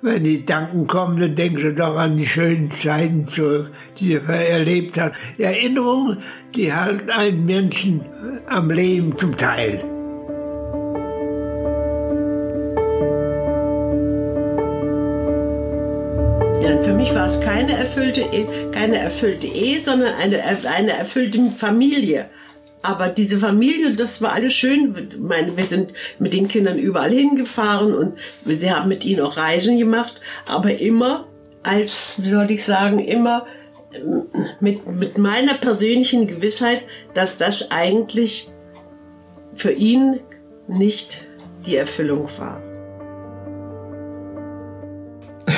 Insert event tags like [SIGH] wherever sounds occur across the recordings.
Wenn die Danken kommen, dann denken sie doch an die schönen Zeiten zurück, die er erlebt hat. Erinnerungen, die halten einen Menschen am Leben zum Teil. Für mich war es keine erfüllte, Ehe, keine erfüllte Ehe, sondern eine, eine erfüllte Familie. Aber diese Familie, das war alles schön. Ich meine, wir sind mit den Kindern überall hingefahren und wir haben mit ihnen auch Reisen gemacht. Aber immer als, wie soll ich sagen, immer ähm, mit, mit meiner persönlichen Gewissheit, dass das eigentlich für ihn nicht die Erfüllung war.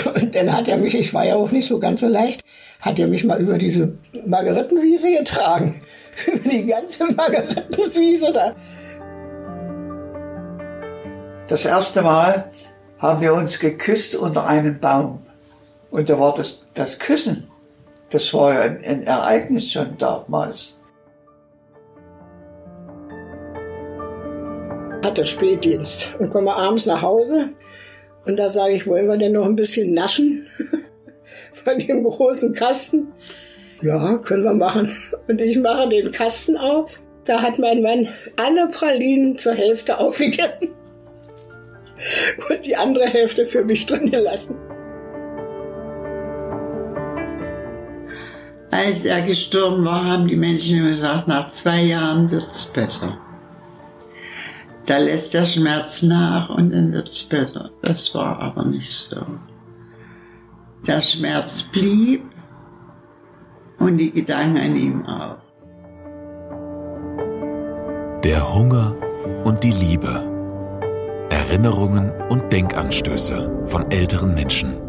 Und dann hat er mich, ich war ja auch nicht so ganz so leicht, hat er mich mal über diese Margarettenwiese getragen. [LAUGHS] die ganze Margarettenwiese da. Das erste Mal haben wir uns geküsst unter einem Baum. Und da war das, das Küssen, das war ja ein, ein Ereignis schon damals. Hatte Spätdienst und komme abends nach Hause und da sage ich, wollen wir denn noch ein bisschen naschen [LAUGHS] von dem großen Kasten? Ja, können wir machen. Und ich mache den Kasten auf. Da hat mein Mann alle Pralinen zur Hälfte [LAUGHS] aufgegessen und die andere Hälfte für mich drin gelassen. Als er gestorben war, haben die Menschen gesagt, nach zwei Jahren wird es besser. Da lässt der Schmerz nach und dann wird es besser. Das war aber nicht so. Der Schmerz blieb und die Gedanken an ihm auch. Der Hunger und die Liebe. Erinnerungen und Denkanstöße von älteren Menschen.